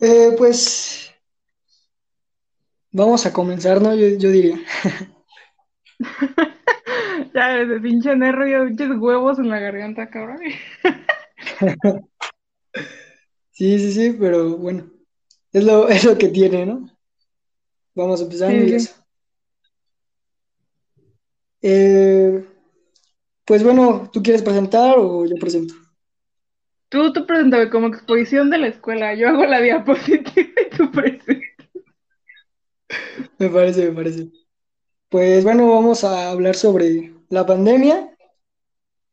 Eh, pues vamos a comenzar, ¿no? Yo, yo diría. Ya, desde pinche nervio, pinches huevos en la garganta, cabrón. Sí, sí, sí, pero bueno, es lo, es lo que tiene, ¿no? Vamos empezando y Sí. Eh, pues bueno, ¿tú quieres presentar o yo presento? Tú, tú preséntame como exposición de la escuela. Yo hago la diapositiva y tú presentas. Me parece, me parece. Pues bueno, vamos a hablar sobre la pandemia.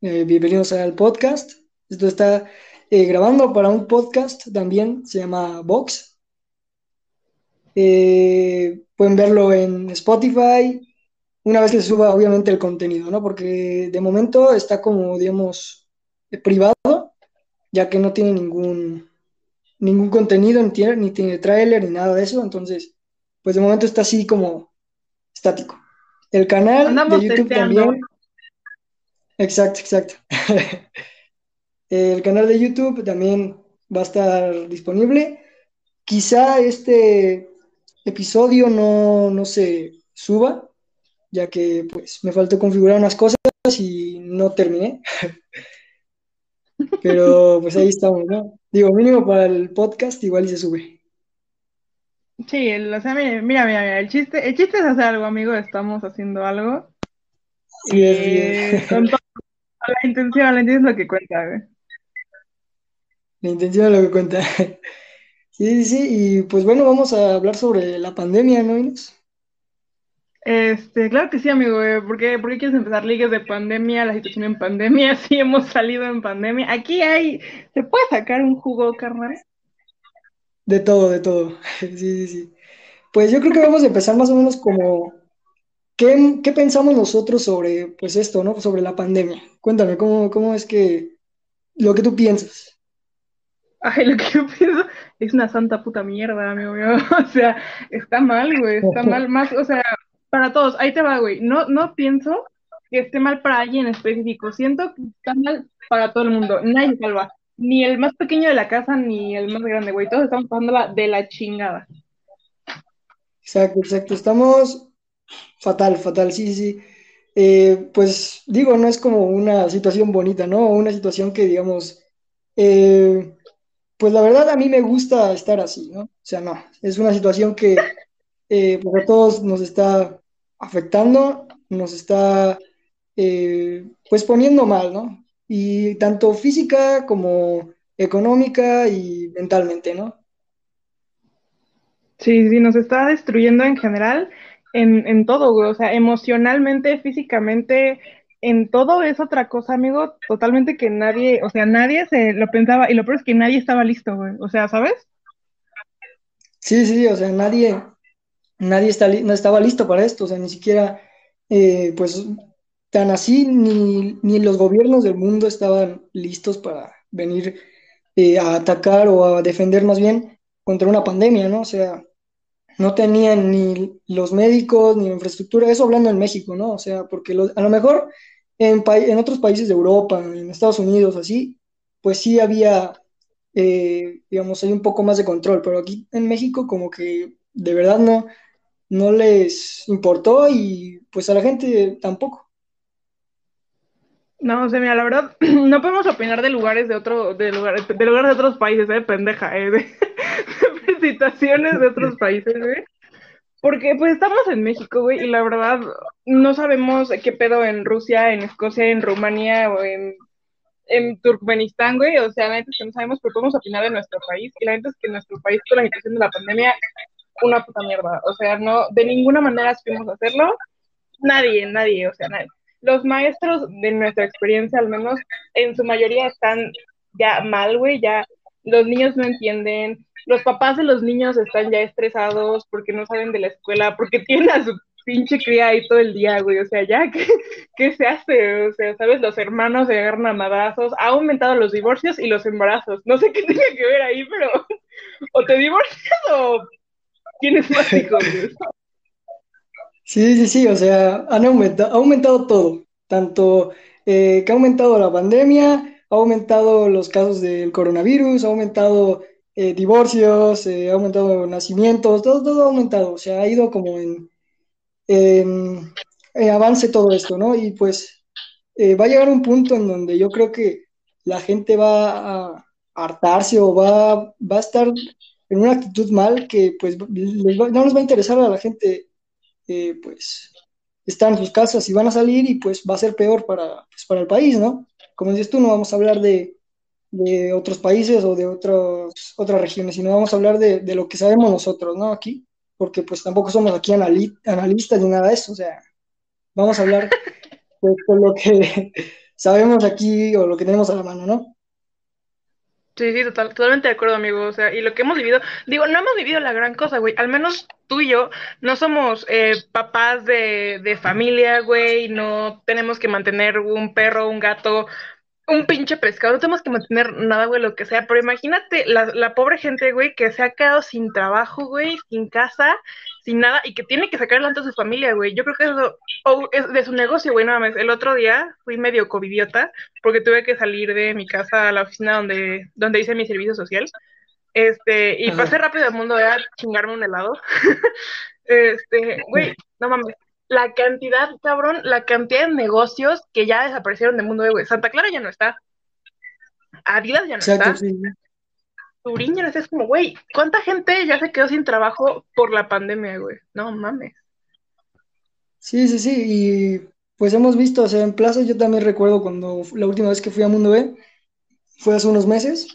Eh, bienvenidos al podcast. Esto está eh, grabando para un podcast también, se llama Vox. Eh, pueden verlo en Spotify, una vez que suba obviamente el contenido, ¿no? Porque de momento está como, digamos, privado, ya que no tiene ningún, ningún contenido, ni tiene, ni tiene tráiler, ni nada de eso, entonces, pues de momento está así como estático. El canal de YouTube testeando. también, exacto, exacto. El canal de YouTube también va a estar disponible. Quizá este episodio no, no se suba, ya que pues me faltó configurar unas cosas y no terminé, pero pues ahí estamos, ¿no? Digo, mínimo para el podcast igual y se sube. Sí, el- o sea, mira, mira, mira, mira, el chiste, el chiste es hacer algo, amigo. Estamos haciendo algo. Sí, es. Y con la intención, la intención es lo que cuenta, güey. La intención es lo que cuenta. Sí, sí, sí, y pues bueno, vamos a hablar sobre la pandemia, ¿no, Inés? Este, claro que sí, amigo, güey. ¿Por qué, por qué quieres empezar ligas de pandemia, la situación en pandemia? Sí, hemos salido en pandemia. Aquí hay, ¿se puede sacar un jugo, carnal? De todo, de todo. Sí, sí, sí. Pues yo creo que vamos a empezar más o menos como, ¿qué, qué pensamos nosotros sobre, pues esto, ¿no? Sobre la pandemia. Cuéntame, ¿cómo, cómo es que, lo que tú piensas? Ay, lo que yo pienso es una santa puta mierda, amigo mío. O sea, está mal, güey, está mal más, o sea, para todos. Ahí te va, güey. No, no pienso que esté mal para alguien en específico. Siento que está mal para todo el mundo. Nadie salva. Ni el más pequeño de la casa, ni el más grande, güey. Todos estamos pasándola de la chingada. Exacto, exacto. Estamos fatal, fatal, sí. sí. Eh, pues digo, no es como una situación bonita, ¿no? Una situación que, digamos, eh, pues la verdad a mí me gusta estar así, ¿no? O sea, no, es una situación que eh, pues a todos nos está afectando, nos está eh, pues poniendo mal, ¿no? Y tanto física como económica y mentalmente, ¿no? Sí, sí, nos está destruyendo en general, en, en todo, güey. O sea, emocionalmente, físicamente, en todo es otra cosa, amigo, totalmente que nadie, o sea, nadie se lo pensaba, y lo peor es que nadie estaba listo, güey. O sea, ¿sabes? Sí, sí, o sea, nadie, nadie no estaba listo para esto, o sea, ni siquiera, eh, pues, tan así, ni, ni los gobiernos del mundo estaban listos para venir eh, a atacar o a defender más bien contra una pandemia, ¿no? O sea, no tenían ni los médicos ni la infraestructura, eso hablando en México, ¿no? O sea, porque a lo mejor en, en otros países de Europa, en Estados Unidos, así, pues sí había, eh, digamos, hay un poco más de control, pero aquí en México como que de verdad no, no les importó y pues a la gente tampoco. No, o sea, mira, la verdad, no podemos opinar de lugares de otro, de lugares, de lugares de otros países, eh, pendeja, eh, de, de situaciones de otros países, güey. Porque pues estamos en México, güey, y la verdad no sabemos qué pedo en Rusia, en Escocia, en Rumanía o en, en Turkmenistán, güey. O sea, la neta es que no sabemos, pero podemos opinar de nuestro país. Y la neta es que nuestro país, con la situación de la pandemia, una puta mierda. O sea, no, de ninguna manera supimos hacerlo. Nadie, nadie, o sea, nadie. Los maestros, de nuestra experiencia al menos, en su mayoría están ya mal, güey, ya los niños no entienden, los papás de los niños están ya estresados porque no saben de la escuela, porque tienen a su pinche cría ahí todo el día, güey, o sea, ya, ¿qué, qué se hace? O sea, ¿sabes? Los hermanos se agarran a madrazos, ha aumentado los divorcios y los embarazos, no sé qué tenga que ver ahí, pero o te divorcias o tienes más hijos. Sí, sí, sí, o sea, han aumentado, ha aumentado todo, tanto eh, que ha aumentado la pandemia, ha aumentado los casos del coronavirus, ha aumentado eh, divorcios, ha aumentado nacimientos, todo, todo ha aumentado, o sea, ha ido como en, en avance todo esto, ¿no? Y pues va a llegar un punto en donde yo creo que la gente va a hartarse o va, va a estar en una actitud mal que pues no les va a interesar a la gente, eh, pues están en sus casas y van a salir y pues va a ser peor para, pues, para el país, ¿no? Como dices tú, no vamos a hablar de, de otros países o de otros, otras regiones, sino vamos a hablar de, de, lo que sabemos nosotros, ¿no? Aquí, porque pues tampoco somos aquí analistas ni nada de eso, o sea, vamos a hablar pues, con lo que sabemos aquí o lo que tenemos a la mano, ¿no? Sí, sí, total, totalmente de acuerdo, amigo. O sea, y lo que hemos vivido, digo, no hemos vivido la gran cosa, güey. Al menos tú y yo no somos eh, papás de, de familia, güey. No tenemos que mantener un perro, un gato, un pinche pescado. No tenemos que mantener nada, güey, lo que sea. Pero imagínate la, la pobre gente, güey, que se ha quedado sin trabajo, güey, sin casa, sin nada y que tiene que sacar adelante a su familia, güey. Yo creo que eso es de su negocio, güey, nada más. El otro día fui medio covidiota porque tuve que salir de mi casa a la oficina donde, donde hice mi servicio social. Este, y pasé rápido al mundo a chingarme un helado. este, güey, no mames. La cantidad, cabrón, la cantidad de negocios que ya desaparecieron del mundo, güey. Santa Clara ya no está. Adidas ya no está. Turiña, es como, güey, ¿cuánta gente ya se quedó sin trabajo por la pandemia, güey? No mames. Sí, sí, sí, y pues hemos visto, o sea, en plazas yo también recuerdo cuando la última vez que fui a Mundo B, fue hace unos meses,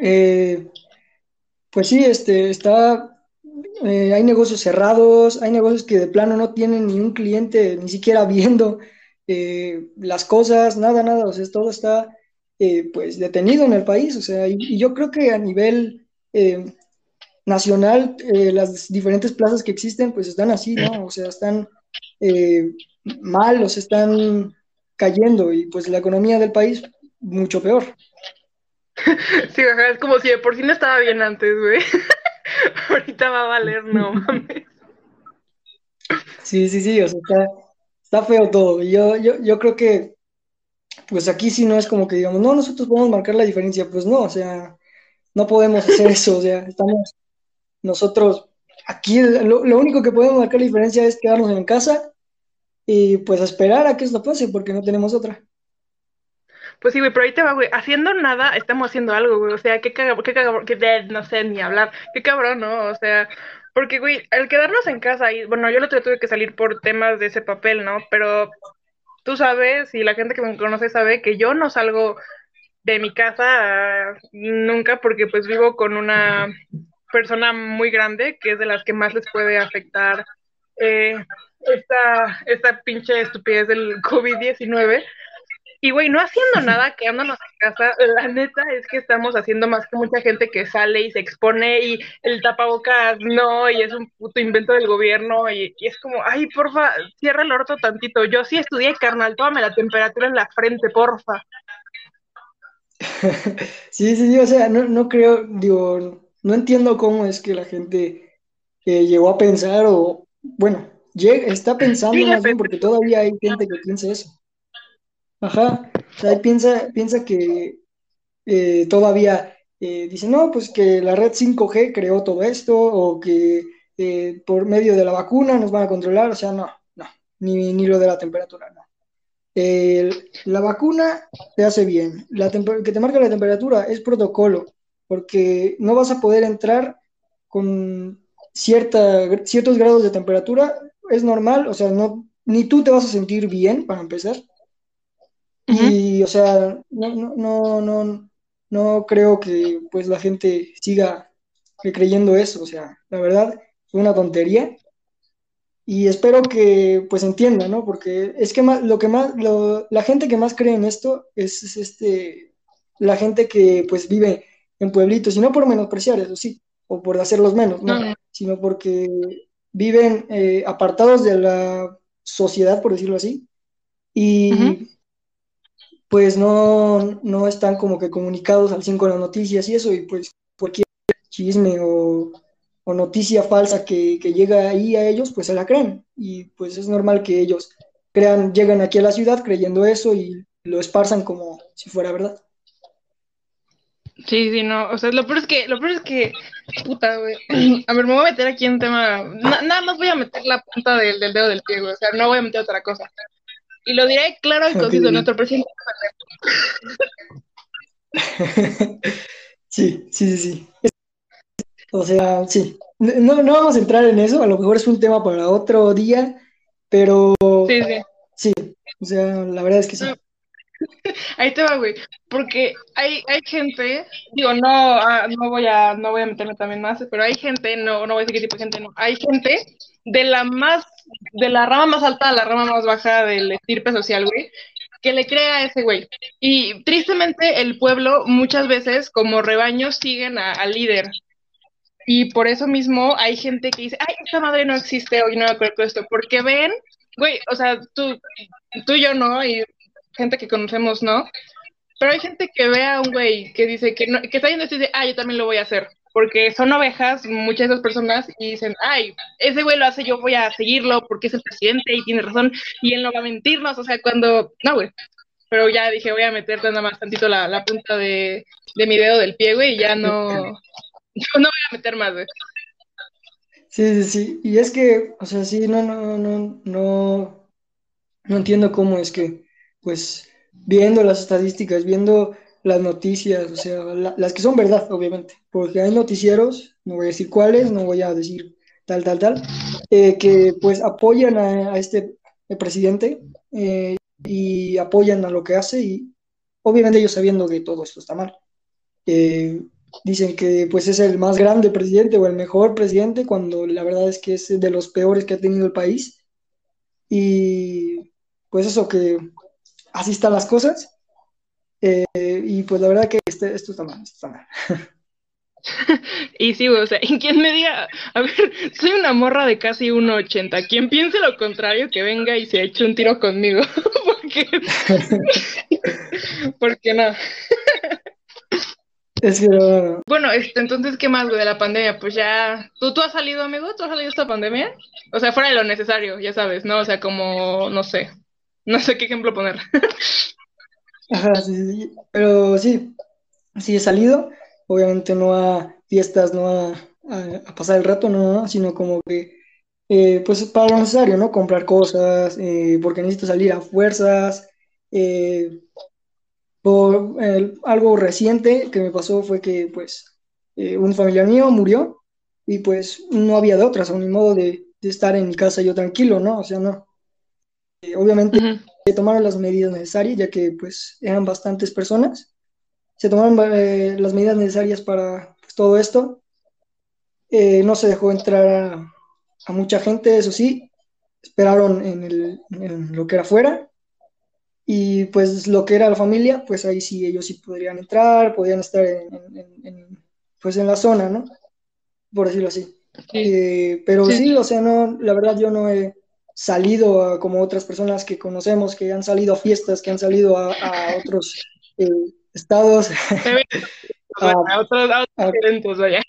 eh, pues sí, este, está, eh, hay negocios cerrados, hay negocios que de plano no tienen ni un cliente, ni siquiera viendo eh, las cosas, nada, nada, o sea, todo está eh, pues detenido en el país, o sea, y, yo creo que a nivel eh, nacional eh, las diferentes plazas que existen pues están así, ¿no? O sea, están mal, o se están cayendo y pues la economía del país mucho peor. Sí, es como si de por sí no estaba bien antes, güey. Ahorita va a valer, no mames. Sí, sí, sí, o sea, está, está feo todo. Yo, yo, yo creo que pues aquí sí no es como que digamos, no, nosotros podemos marcar la diferencia, pues no, o sea, no podemos hacer eso, o sea, estamos nosotros aquí, lo, único que podemos marcar la diferencia es quedarnos en casa y pues esperar a que esto pase, porque no tenemos otra. Pues sí, güey, pero ahí te va, güey. Haciendo nada, estamos haciendo algo, güey. O sea, qué cabrón, qué cabrón, qué no sé ni hablar. Qué cabrón, ¿no? O sea, porque, güey, el quedarnos en casa y, bueno, yo lo tuve que salir por temas de ese papel, ¿no? Pero tú sabes y la gente que me conoce sabe que yo no salgo de mi casa nunca porque pues vivo con una persona muy grande que es de las que más les puede afectar eh, esta, esta pinche estupidez del COVID-19 y, güey, no haciendo nada, quedándonos en casa, la neta es que estamos haciendo más que mucha gente que sale y se expone y el tapabocas no, y es un puto invento del gobierno, y, es como, ay, porfa, cierra el orto tantito. Yo sí estudié, carnal, tómame la temperatura en la frente, porfa. sí, sí, sí, o sea, no, no creo, digo, no entiendo cómo es que la gente eh, llegó a pensar o, bueno, está pensando más bien porque todavía hay gente que piensa eso. Ajá, o sea, piensa, piensa que eh, todavía eh, dice, no, pues que la red 5G creó todo esto, o que eh, por medio de la vacuna nos van a controlar, o sea, no, no, ni, ni lo de la temperatura, no. la vacuna te hace bien, la que te marca la temperatura es protocolo, porque no vas a poder entrar con cierta, ciertos grados de temperatura, es normal, o sea, no, ni tú te vas a sentir bien para empezar, y, o sea, no, no, no, no, creo que pues la gente siga creyendo eso, o sea, la verdad es una tontería. Y espero que pues entienda, ¿no? Porque es que más, lo que más, la gente que más cree en esto es, este, la gente que pues vive en pueblitos, y no por menospreciar eso, sí, o por hacerlos menos, ¿no? Sino porque viven eh, apartados de la sociedad, por decirlo así, y pues no, no están como que comunicados al 5 con las noticias y eso, y pues cualquier chisme o, noticia falsa que, que, llega ahí a ellos, pues se la creen. Y pues es normal que ellos crean, llegan aquí a la ciudad creyendo eso y lo esparzan como si fuera verdad. Sí, sí, no, o sea, lo peor es que, lo peor es que, puta, güey. A ver, me voy a meter aquí en tema, nada más voy a meter la punta del, del, dedo del pie, güey, o sea, no voy a meter otra cosa. Y lo diré claro y conciso, nuestro presidente. sí, sí, sí, sí. O sea, sí. No, no vamos a entrar en eso, a lo mejor es un tema para otro día, pero sí, sí. sí o sea, la verdad es que sí. Ahí te va, güey, porque hay, hay gente, digo, no, ah, no voy a, no voy a meterme también más, pero hay gente, no, no voy a decir qué tipo de gente, no, hay gente de la más, de la rama más alta a la rama más baja del estirpe social, güey, que le crea a ese güey. Y tristemente el pueblo muchas veces como rebaños siguen al líder. Y por eso mismo hay gente que dice, ay, esta madre no existe hoy, no me acuerdo esto, porque ven, güey, o sea, tú, tú y yo no, y gente que conocemos no, pero hay gente que ve a un güey que dice que, no, que está yendo y dice, ah, yo también lo voy a hacer, porque son ovejas, muchas de esas personas, y dicen, ay, ese güey lo hace, yo voy a seguirlo porque es el presidente y tiene razón, y él no va a mentirnos, o sea, cuando, no, güey, pero ya dije, voy a meterte nada más tantito la, punta de, de mi dedo del pie, güey, y ya no, Yo no voy a meter más, Sí, sí, sí. Y es que, o sea, sí, no, no, no, no, no entiendo cómo es que, pues, viendo las estadísticas, viendo las noticias, o sea, las que son verdad, obviamente, porque hay noticieros, no voy a decir cuáles, no voy a decir tal, tal, tal, eh, que pues apoyan a, este presidente eh, y apoyan a lo que hace y obviamente ellos sabiendo que todo esto está mal. Eh, Dicen que pues es el más grande presidente o el mejor presidente, cuando la verdad es que es de los peores que ha tenido el país. Y pues eso, que así están las cosas. Eh, y pues la verdad que este, esto está mal, esto está mal. Y sí, o sea, ¿en quién me diga? A ver, soy una morra de casi 1,80. Quien piense lo contrario, que venga y se eche un tiro conmigo. Porque. Porque no. Es que Bueno, este, entonces, ¿qué más, güey, de la pandemia? Pues ya... ¿Tú, ¿Tú has salido, amigo? ¿Tú has salido esta pandemia? O sea, fuera de lo necesario, ya sabes, ¿no? O sea, como, no sé. No sé qué ejemplo poner. Pero sí, sí he salido. Obviamente no a fiestas, no a, pasar el rato, no, sino como que, eh, pues para lo necesario, ¿no? Comprar cosas, eh, porque necesito salir a fuerzas. Eh, por algo reciente que me pasó fue que pues eh, un familiar mío murió y pues no había de otras, o ni modo de, estar en mi casa yo tranquilo, ¿no? O sea, no. Obviamente se tomaron las medidas necesarias, ya que pues eran bastantes personas. Se tomaron eh, las medidas necesarias para pues, todo esto. no se dejó entrar a, mucha gente, eso sí. Esperaron en, el, en lo que era afuera y pues lo que era la familia, pues ahí sí ellos sí podrían entrar, podían estar en, pues en la zona, ¿no? Por decirlo así. Eh, pero sí. o sea, no, la verdad yo no he salido como otras personas que conocemos, que han salido a fiestas, que han salido a, otros eh, estados. a, otros, eventos, vaya.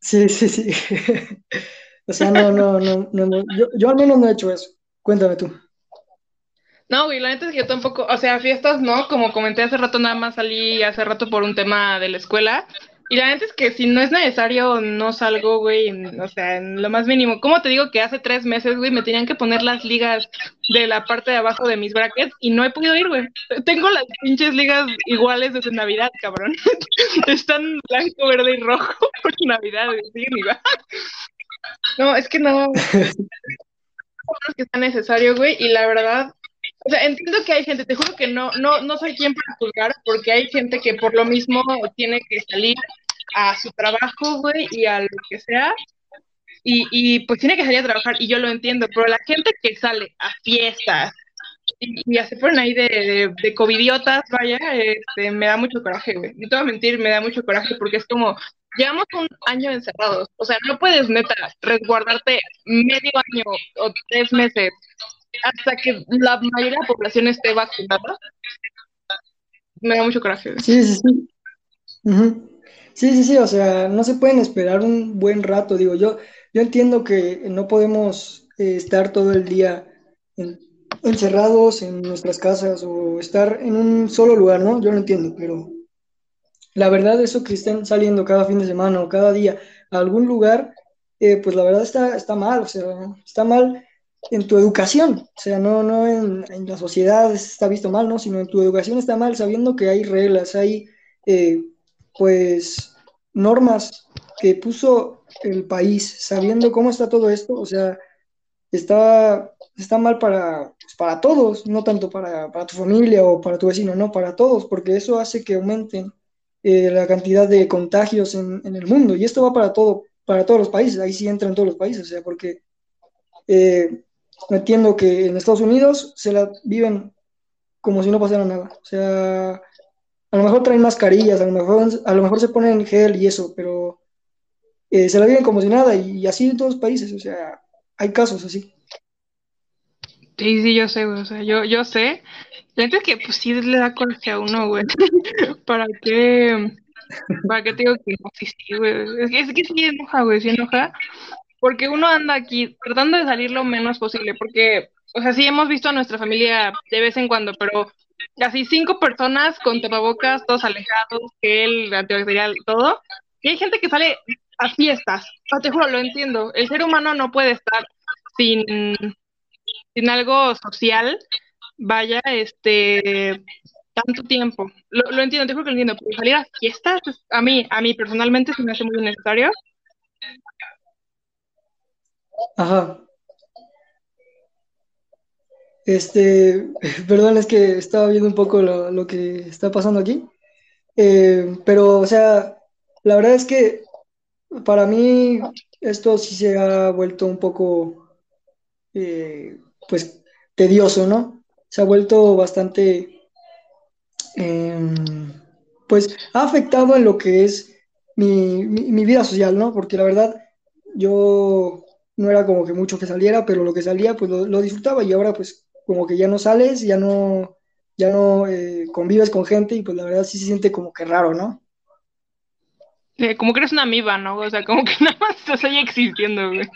Sí, sí, sí. o sea, no, no, no, no, yo, yo al menos no he hecho eso. Cuéntame tú. No, güey, la neta es que yo tampoco, o sea, fiestas no, como comenté hace rato, nada más salí hace rato por un tema de la escuela. Y la neta es que si no es necesario, no salgo, güey, o sea, en lo más mínimo. ¿Cómo te digo que hace tres meses, güey, me tenían que poner las ligas de la parte de abajo de mis brackets y no he podido ir, güey? Tengo las pinches ligas iguales desde Navidad, cabrón. Están blanco, verde y rojo por Navidad, güey, No, es que no. es que está necesario, güey, y la verdad, o sea, entiendo que hay gente, te juro que no, no, no soy quien para juzgar, porque hay gente que por lo mismo tiene que salir a su trabajo, güey, y a lo que sea, y, y pues tiene que salir a trabajar, y yo lo entiendo, pero la gente que sale a fiestas y, ya se ponen ahí de, de, de covidiotas, vaya, este, me da mucho coraje, güey. No te voy a mentir, me da mucho coraje porque es como, llevamos un año encerrados, o sea, no puedes neta resguardarte medio año o tres meses hasta que la mayoría de la población esté vacunada, me da mucho coraje. Sí, sí, sí. Sí, sí, sí, o sea, no se pueden esperar un buen rato, digo, yo, yo entiendo que no podemos eh, estar todo el día encerrados en nuestras casas o estar en un solo lugar, ¿no? Yo lo entiendo, pero la verdad, eso que estén saliendo cada fin de semana o cada día a algún lugar, eh, pues la verdad está, está mal, o sea, está mal en tu educación, o sea, no, no en, la sociedad está visto mal, ¿no? Sino en tu educación está mal, sabiendo que hay reglas, hay, eh, pues, normas que puso el país, sabiendo cómo está todo esto, o sea, está, está mal para, pues, para todos, no tanto para, para tu familia o para tu vecino, no, para todos, porque eso hace que aumenten eh, la cantidad de contagios en, en el mundo, y esto va para todo, para todos los países, ahí sí entran todos los países, o sea, porque eh, entiendo que en Estados Unidos se la viven como si no pasara nada. O sea, a lo mejor traen mascarillas, a lo mejor, a lo mejor se ponen gel y eso, pero eh, se la viven como si nada y, así en todos los países. O sea, hay casos así. Sí, sí, yo sé, güey. O sea, yo, yo sé. La gente es que pues sí le da coraje a uno, güey. ¿Para qué? ¿Para qué te digo que no? Güey. Es que, es que sí enoja, güey, sí enoja. Porque uno anda aquí tratando de salir lo menos posible, porque, o sea, sí hemos visto a nuestra familia de vez en cuando, pero casi cinco personas con tapabocas, todos alejados, gel, antibacterial, todo. Y hay gente que sale a fiestas. O te juro, lo entiendo. El ser humano no puede estar sin, sin algo social, vaya, este, tanto tiempo. Lo, entiendo, te juro que lo entiendo, pero salir a fiestas, a mí, a mí personalmente se me hace muy necesario. Ajá. Este, perdón, es que estaba viendo un poco lo, lo que está pasando aquí. Eh, pero, o sea, la verdad es que para mí esto sí se ha vuelto un poco, eh, pues, tedioso, ¿no? Se ha vuelto bastante, em, pues, ha afectado en lo que es mi, mi- mi vida social, ¿no? Porque la verdad, yo no era como que mucho que saliera, pero lo que salía, pues lo, lo disfrutaba y ahora, pues, como que ya no sales, ya no, ya no eh, convives con gente y pues la verdad sí se siente como que raro, ¿no? Eh, como que eres una amiba, ¿no? O sea, como que nada más estás ahí existiendo, güey,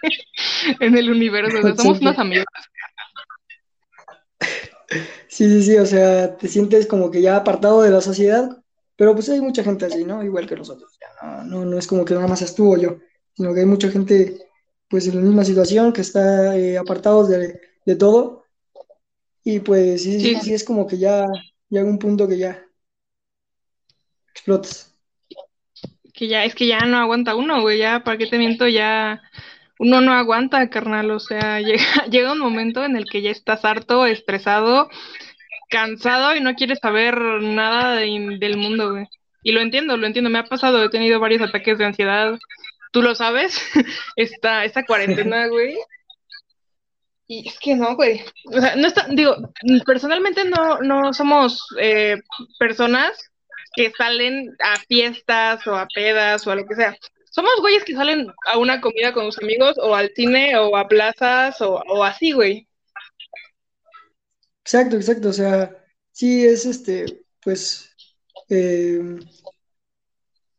en el universo. O sea, Sí, somos unas sí. amigas. Sí, sí, sí, o sea, te sientes como que ya apartado de la sociedad, pero pues hay mucha gente así, ¿no? Igual que nosotros, ya no, no, no es como que nada más seas tú o yo, sino que hay mucha gente pues en la misma situación que está eh, apartados de, de todo y pues sí, Sí, sí, es como que ya llega un punto que ya explotas. que ya, es que ya no aguanta uno, güey, ya, ¿para qué te miento? Ya uno no aguanta, carnal, o sea, llega, llega un momento en el que ya estás harto, estresado, cansado y no quieres saber nada de- del mundo, güey. Y lo entiendo, lo entiendo, me ha pasado, he tenido varios ataques de ansiedad, tú lo sabes, esta, esta cuarentena, güey, y es que no, güey, o sea, no está, digo, personalmente no, no somos eh, personas que salen a fiestas o a pedas o a lo que sea. Somos güeyes que salen a una comida con sus amigos o al cine o a plazas o, o así, güey. Exacto, exacto, o sea, sí es este, pues, eh,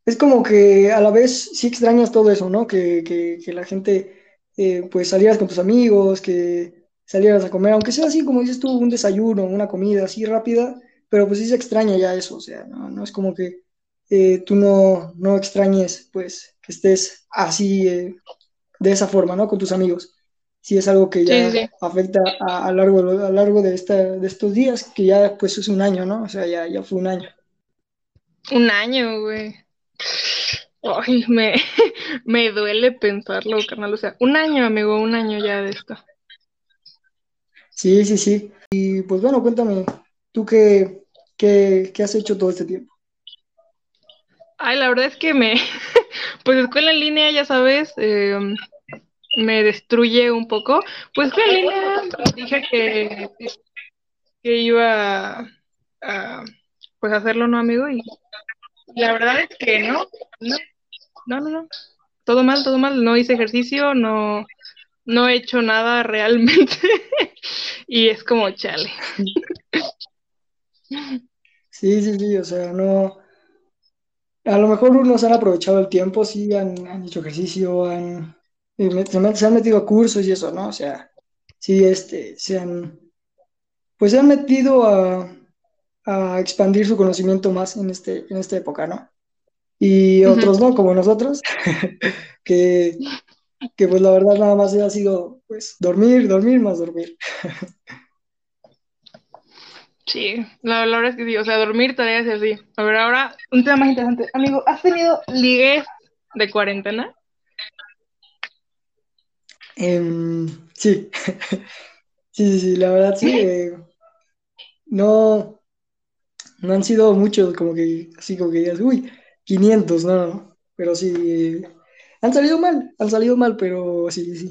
es como que a la vez sí extrañas todo eso, ¿no? Que, que, que la gente, eh, pues, salieras con tus amigos, que salieras a comer, aunque sea así, como dices tú, un desayuno, una comida así rápida, pero pues sí se extraña ya eso, o sea, no, no es como que eh, tú no, no extrañes, pues, que estés así, eh, de esa forma, ¿no? Con tus amigos. Sí es algo que sí, ya sí. afecta a, a largo, a lo largo de, esta, de estos días, que ya pues es un año, ¿no? O sea, ya, ya fue un año. Un año, güey. Ay, me, me duele pensarlo, carnal. O sea, un año, amigo, un año ya de esto. Sí, sí, sí. Y pues bueno, cuéntame, ¿tú qué, qué, qué has hecho todo este tiempo? Ay, la verdad es que me, pues escuela en línea, ya sabes, eh, me destruye un poco. Pues escuela en línea, dije que, que iba a, a, pues hacerlo, ¿no, amigo? Y la verdad es que no, no, no, no. Todo mal, todo mal. No hice ejercicio, no, no he hecho nada realmente. Y es como chale. Sí, sí, sí, o sea, no, a lo mejor unos han aprovechado el tiempo, sí, han, han hecho ejercicio, han, eh, se han metido a cursos y eso, ¿no? O sea, sí, este, se han, pues se han metido a, a expandir su conocimiento más en este, en esta época, ¿no? y otros no, como nosotros, que, que pues la verdad nada más ha sido pues dormir, dormir, más dormir. Sí, la, la verdad es que sí, o sea, dormir todavía es así. A ver, ahora, un tema más interesante. Amigo, ¿has tenido ligues de cuarentena? Em, sí. sí, sí, sí, la verdad sí. eh, no, no han sido muchos, como que, así como que digas, uy, 500, no, no, pero sí, han salido mal, han salido mal, pero sí, sí.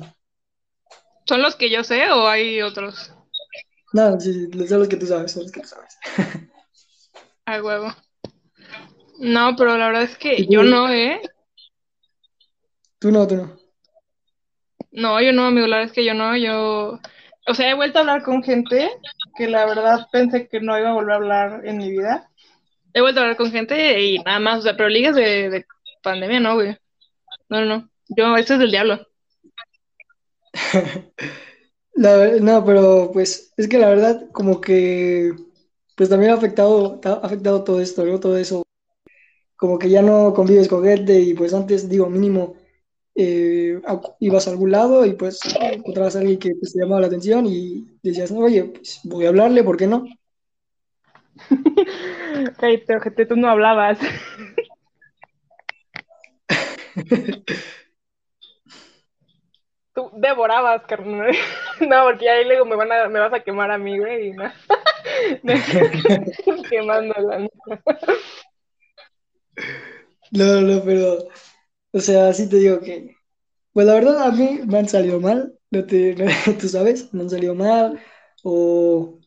¿Son los que yo sé o hay otros? No, sí, son los que tú sabes, son los que tú sabes. A huevo. No, pero la verdad es que ¿Y yo no, ¿eh? Tú no, tú no. No, yo no, amigo, la verdad es que yo no, yo... O sea, he vuelto a hablar con gente que la verdad pensé que no iba a volver a hablar en mi vida. He vuelto a hablar con gente y nada más, o sea, pero ligas de, de pandemia, no, güey. No, no, no. Yo, esto es del diablo. La no, pero pues es que la verdad como que pues también ha afectado, ha afectado todo esto, ¿no? Todo eso, como que ya no convives con gente y pues antes, digo, mínimo, eh, ibas a algún lado y pues encontrabas a alguien que pues, te llamaba la atención y decías, no, oye, pues voy a hablarle, ¿por qué no? Cállate, ojete, tú no hablabas. Tú devorabas, carnal. No, porque ahí luego me van a, me vas a quemar a mí, güey, y no. Quemándola. ¿no? No, no, pero, o sea, sí te digo que, pues la verdad a mí me han salido mal, no te, no- tú sabes, me han salido mal, o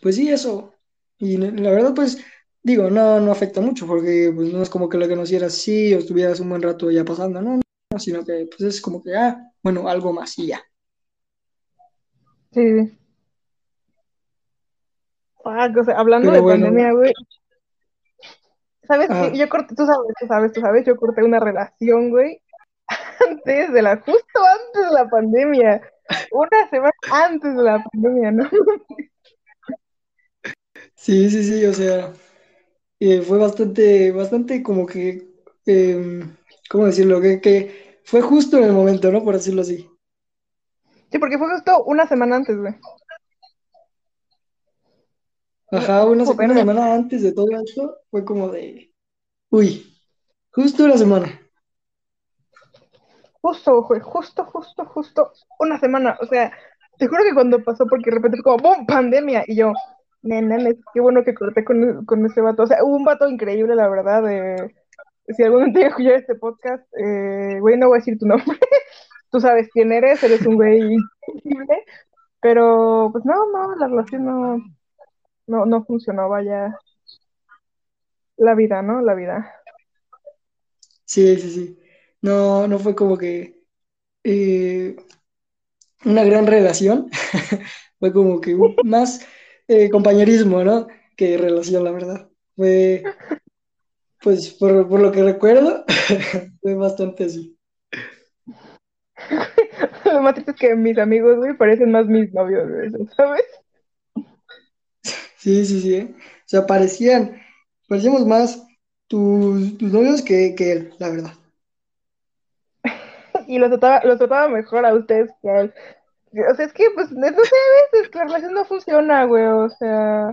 pues sí, eso. Y la verdad, pues, digo, no, no afecta mucho, porque pues no es como que lo conocieras así o estuvieras un buen rato ya pasando, no, no, sino que pues es como que, ah, bueno, algo más y ya. Sí. Ah, o sea, hablando Pero de pandemia, güey, ¿sabes qué? ah, Yo corté, tú sabes, tú sabes, tú sabes, yo corté una relación, güey, antes de la, justo antes de la pandemia. Una semana antes de la pandemia, ¿no? sí, sí, sí, o sea, eh, fue bastante, bastante como que, em, ¿cómo decirlo? Que, que fue justo en el momento, ¿no? Por decirlo así. Sí, porque fue justo una semana antes, güey. Ajá, una, se- una Joder, semana antes de todo esto fue como de, uy, justo una semana. Justo, güey, justo, justo, justo una semana. O sea, te juro que cuando pasó, porque de repente fue como ¡Bum! Pandemia. Y yo, nenes, qué bueno que corté con, con ese vato. O sea, hubo un vato increíble, la verdad. De, si algún día te escuchar este podcast, eh, güey, no voy a decir tu nombre. Tú sabes quién eres, eres un güey increíble. Pero, pues no, no, la relación no, no, no funcionó. Vaya, la vida, ¿no? La vida. Sí, sí, sí. No, no fue como que eh, una gran relación, fue como que más eh, compañerismo, ¿no? Que relación, la verdad. Fue, pues, por, por lo que recuerdo, fue bastante así. Lo más triste es que mis amigos, güey, parecen más mis novios, güey, ¿sabes? Sí, sí, sí. ¿eh? O sea, parecían, parecíamos más tus, tus novios que, que él, la verdad. Y los trataba, los trataba mejor a ustedes que a él. O sea, es que, pues, no sé, a veces la relación no funciona, güey, o sea,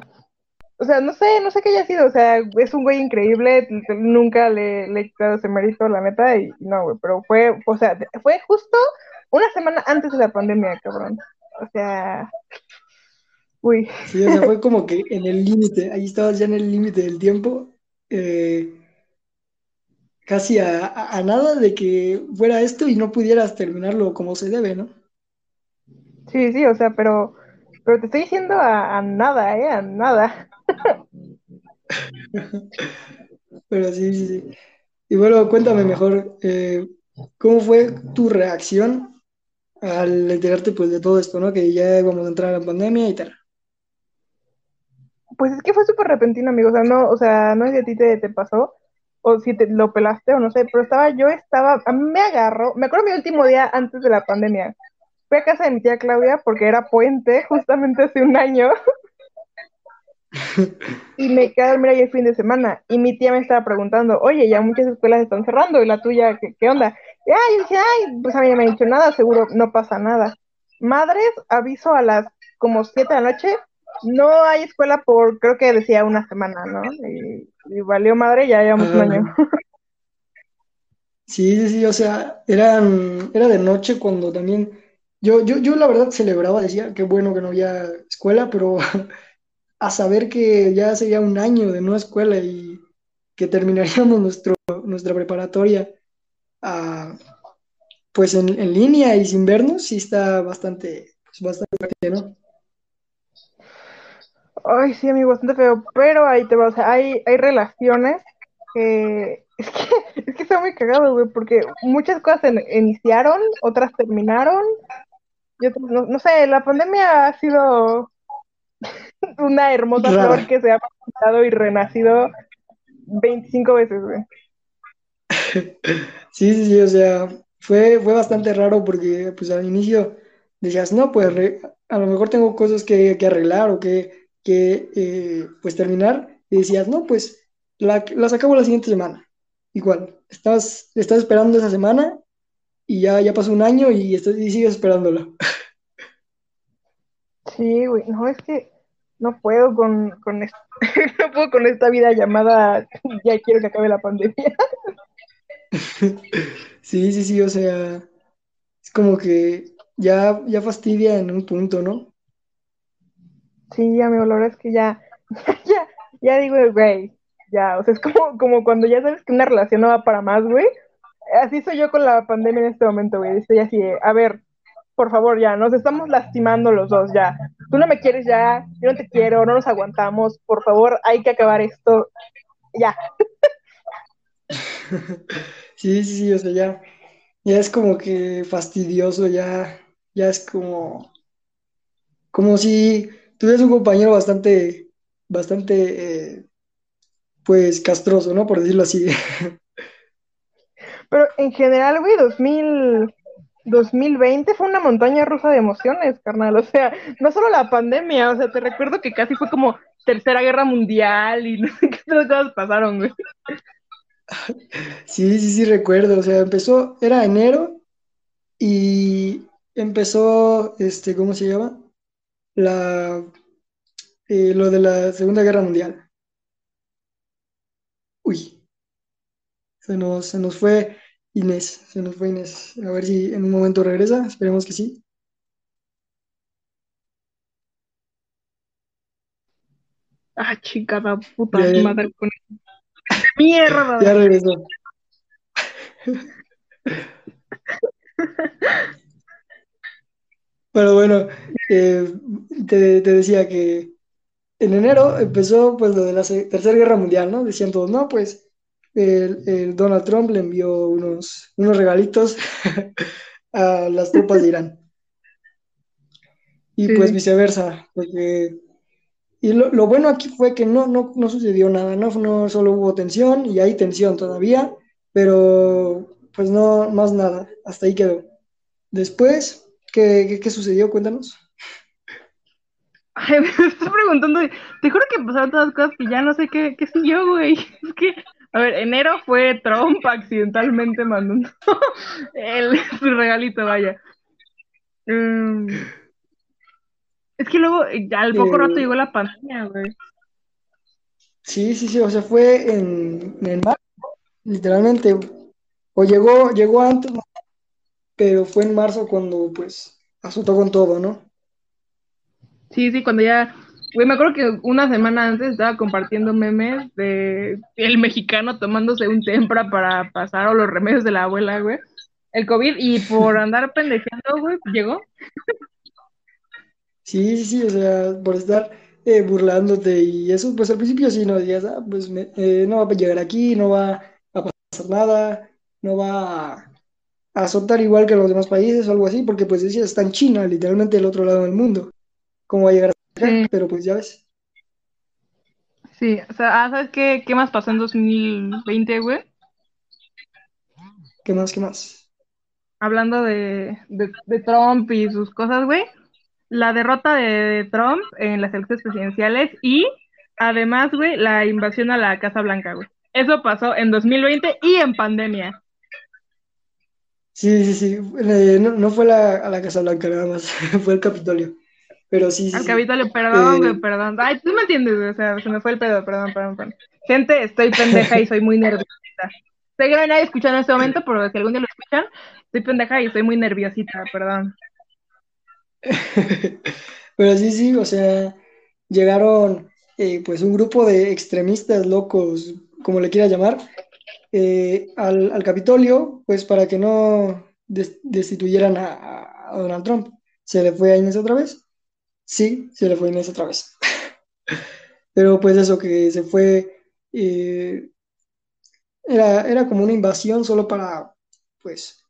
o sea, no sé, no sé qué haya sido, o sea, es un güey increíble, nunca le, le he quitado ese mérito, la neta, y no, güey, pero fue, o sea, fue justo una semana antes de la pandemia, cabrón. O sea, uy, Sí, o sea, fue como que en el límite, ahí estabas ya en el límite del tiempo, eh, casi a, a- a nada de que fuera esto y no pudieras terminarlo como se debe, ¿no? sí, sí, o sea, pero, pero te estoy diciendo a, a nada, eh, a nada. Pero sí, sí, sí. Y bueno, cuéntame mejor, eh, ¿cómo fue tu reacción al enterarte pues de todo esto, ¿no? Que ya íbamos a entrar a la pandemia y tal. Pues es que fue súper repentino, amigo. O sea, no, o sea, no sé si a ti te, te pasó o si te lo pelaste o no sé, pero estaba, yo estaba, a mí me agarró, me acuerdo mi último día antes de la pandemia. Fui a casa de mi tía Claudia porque era puente justamente hace un año y me quedé a dormir ahí el fin de semana. Y mi tía me estaba preguntando, oye, ya muchas escuelas están cerrando, ¿y la tuya qué, qué onda? Y ay, yo dije, ay, pues a mí no me ha dicho nada, seguro no pasa nada. Madres, aviso a las como 7 de la noche, no hay escuela por, creo que decía una semana, ¿no? Y, y valió madre, ya llevamos un año. Sí, sí, sí, o sea, eran, era de noche cuando también, yo, yo, yo la verdad celebraba, decía, qué bueno que no había escuela, pero a saber que ya sería un año de no escuela y que terminaríamos nuestro, nuestra preparatoria ah, pues en, en línea y sin vernos, sí está bastante, pues bastante ¿no? Ay, sí, amigo, bastante feo, pero ahí te va, o sea, hay, hay relaciones que es que, es que está muy cagado, güey, porque muchas cosas en- iniciaron, otras terminaron, y otras no, no sé, la pandemia ha sido una hermosa Rara. flor que se ha plantado y renacido 25 veces, güey. Sí, sí, sí, o sea, fue, fue bastante raro porque pues al inicio decías, no, pues re- a lo mejor tengo cosas que, que arreglar o que, que eh, pues terminar y decías, no, pues la, las acabo la siguiente semana. Igual, estás, estás esperando esa semana y ya, ya pasó un año y, estás, y sigues esperándola. Sí, güey, no, es que no puedo con, con es- no puedo con esta vida llamada ya quiero que acabe la pandemia. Sí, sí, sí, o sea, es como que ya, ya fastidia en un punto, ¿no? Sí, amigo, la verdad es que ya, ya, ya digo, güey, ya, o sea, es como, como cuando ya sabes que una relación no va para más, güey. Así soy yo con la pandemia en este momento, güey. Estoy así, a ver, por favor, ya, nos estamos lastimando los dos, ya. Tú no me quieres ya, yo no te quiero, no nos aguantamos, por favor, hay que acabar esto, ya. Sí, sí, sí, o sea, ya, ya es como que fastidioso, ya, ya es como, como si tuvieras un compañero bastante, bastante, eh, pues, castroso, ¿no? Por decirlo así. Pero en general, güey, 2000, 2020 fue una montaña rusa de emociones, carnal. O sea, no solo la pandemia, o sea, te recuerdo que casi fue como Tercera Guerra Mundial y no sé qué otras cosas pasaron, güey. Sí, sí, sí, recuerdo, o sea, empezó, era enero y empezó, este, ¿cómo se llama? La, eh, lo de la Segunda Guerra Mundial. Uy, se nos, se nos fue Inés, se nos fue Inés. A ver si en un momento regresa, esperemos que sí. Ah, chingada puta Ya, madre con mierda. ya regresó. Pero bueno, eh, te, te decía que en enero empezó pues lo de la Tercera Guerra Mundial, ¿no? Decían todos, no, pues el, el Donald Trump le envió unos, unos regalitos a las tropas de Irán. Y Sí, pues viceversa, porque... Y lo, lo bueno aquí fue que no, no, no sucedió nada, ¿no? No solo hubo tensión y hay tensión todavía, pero pues no, más nada, hasta ahí quedó. Después, ¿qué, qué, qué sucedió? Cuéntanos. Ay, me estás preguntando, te juro que pasaron todas las cosas que ya no sé qué, qué siguió, güey. Es que, a ver, enero fue Trump accidentalmente mandando el, su regalito, vaya. Mm, es que luego, eh, al poco rato Eh, llegó la pandemia, güey. sí, sí, sí, o sea, fue en, en marzo, literalmente, o llegó, llegó antes, ¿no? Pero fue en marzo cuando pues azotó con todo, ¿no? Sí, sí, cuando ya, güey, me acuerdo que una semana antes estaba compartiendo memes de el mexicano tomándose un tempra para pasar o los remedios de la abuela, güey. El COVID, y por andar pendejeando, güey, llegó. Sí, sí, sí, o sea, por estar eh, burlándote y eso, pues al principio sí, no decías, ah, pues me- eh, no va a llegar aquí, no va a pasar nada, no va a, a azotar igual que los demás países o algo así, porque pues decías, está en China, literalmente del otro lado del mundo, ¿cómo va a llegar acá? Sí, Pero pues ya ves, sí. O sea, ah, ¿sabes qué, qué más pasó en 2020, güey? ¿qué más, qué más? Hablando de, de, de Trump y sus cosas, güey. La derrota de Trump en las elecciones presidenciales y además, güey, la invasión a la Casa Blanca, güey. Eso pasó en 2020 y en pandemia. Sí, sí, sí. Eh, no, no fue la, a la Casa Blanca nada más, fue el Capitolio. Pero sí, sí. Al sí. Capitolio, perdón, Eh, perdón. Ay, tú me entiendes, o sea, se me fue el pedo, perdón, perdón, perdón. Gente, estoy pendeja y soy muy nerviosita. Sé que no hay nadie escuchando en este momento, pero si algún día lo escuchan, estoy pendeja y soy muy nerviosita, perdón. Pero sí, sí, o sea, llegaron eh, pues un grupo de extremistas locos, como le quieras llamar, eh, al, al Capitolio, pues para que no des- destituyeran a, Donald Trump. ¿Se le fue a Inés otra vez? Sí, se le fue a Inés otra vez. Pero pues eso, que se fue, eh, era, era como una invasión solo para, pues,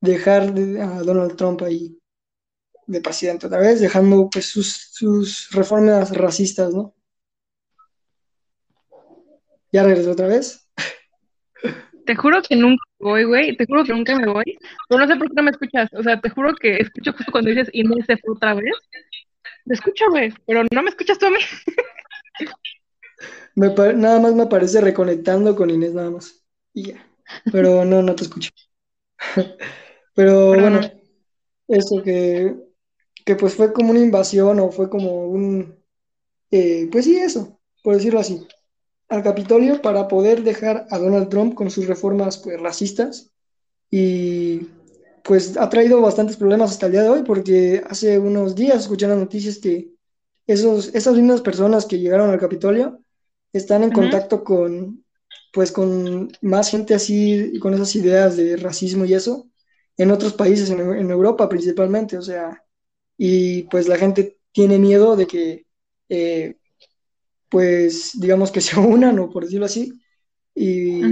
dejar de- a Donald Trump ahí de presidente otra vez, dejando pues sus, sus reformas racistas, ¿no? Ya regresó otra vez. Te juro que nunca me voy, güey, te juro que nunca me voy, pero no sé por qué no me escuchas, o sea, te juro que escucho justo cuando dices Inés se fue otra vez, te escucho, güey, pero no me escuchas tú a mí. Me nada más me aparece reconectando con Inés nada más. Y ya. Pero no, no te escucho. Pero bueno, eso que, que pues fue como una invasión o fue como un, eh, pues sí, eso, por decirlo así, al Capitolio para poder dejar a Donald Trump con sus reformas pues racistas y pues ha traído bastantes problemas hasta el día de hoy porque hace unos días escuché las noticias que esos, esas mismas personas que llegaron al Capitolio están en Ujú. contacto con pues con más gente así con esas ideas de racismo y eso en otros países, en, en Europa principalmente, o sea, y pues la gente tiene miedo de que eh, pues digamos que se unan o por decirlo así y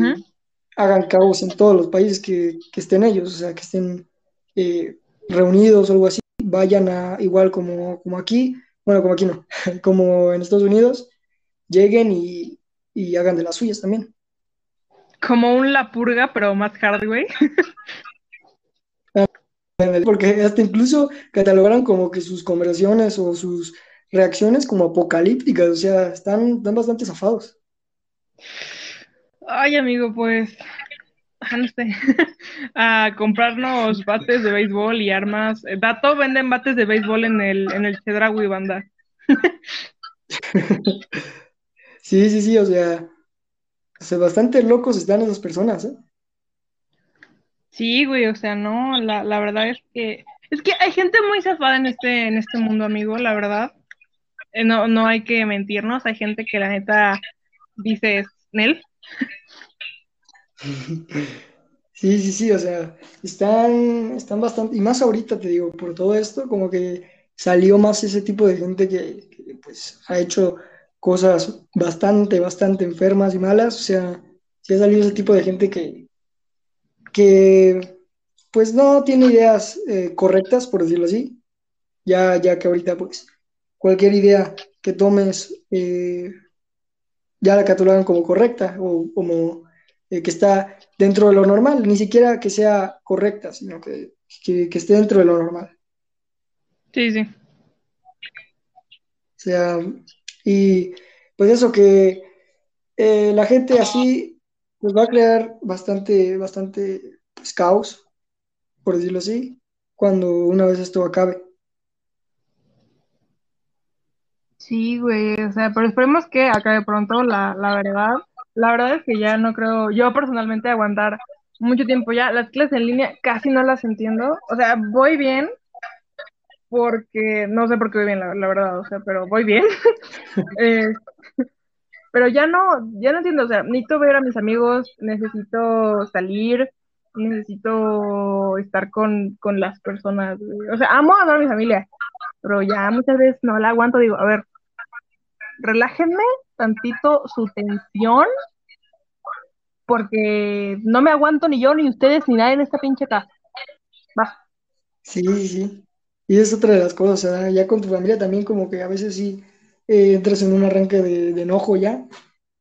hagan caos en todos los países que, que estén ellos, o sea, que estén eh, reunidos o algo así, vayan a, igual como, como aquí, bueno, como aquí no, como en Estados Unidos, lleguen y, y hagan de las suyas también. Como un La Purga, pero más hard, güey. Porque hasta incluso catalogaron como que sus conversaciones o sus reacciones como apocalípticas, o sea, están, están bastante zafados. Ay, amigo, pues, ah, no sé, a comprarnos bates de béisbol y armas. Eh, Dato, venden bates de béisbol en el, en el Chedraui, banda. Sí, sí, sí, o sea, o sea, bastante locos están esas personas, ¿eh? Sí, güey, o sea, no, la, la verdad es que, es que hay gente muy zafada en este, en este mundo, amigo, la verdad. Eh, no, no hay que mentirnos, hay gente que la neta dice Nel. Sí, sí, sí, o sea, están, están bastante, y más ahorita te digo, por todo esto, como que salió más ese tipo de gente que, pues ha hecho cosas bastante, bastante enfermas y malas, o sea, sí ha salido ese tipo de gente que, que pues no tiene ideas eh, correctas, por decirlo así, ya, ya que ahorita pues cualquier idea que tomes eh, ya la catalogan como correcta o como eh, que está dentro de lo normal, ni siquiera que sea correcta, sino que, que, que esté dentro de lo normal. Sí, sí. O sea, y pues eso que eh, la gente así pues va a crear bastante, bastante pues, caos, por decirlo así, cuando una vez esto acabe. Sí, güey, o sea, pero esperemos que acabe pronto, la, la verdad. La verdad es que ya no creo, yo personalmente aguantar mucho tiempo ya. Las clases en línea casi no las entiendo. O sea, voy bien porque, no sé por qué voy bien, la, verdad, o sea, pero voy bien. Eh, pero ya no, ya no entiendo, o sea, necesito ver a mis amigos, necesito salir, necesito estar con, con las personas. O sea, amo a a mi familia, pero ya muchas veces no la aguanto, digo, a ver, relájenme tantito su tensión, porque no me aguanto ni yo, ni ustedes, ni nadie en esta pinche casa. Va. Sí, sí. Y es otra de las cosas, sea, ya con tu familia también como que a veces sí eh, entras en un arranque de, de enojo ya,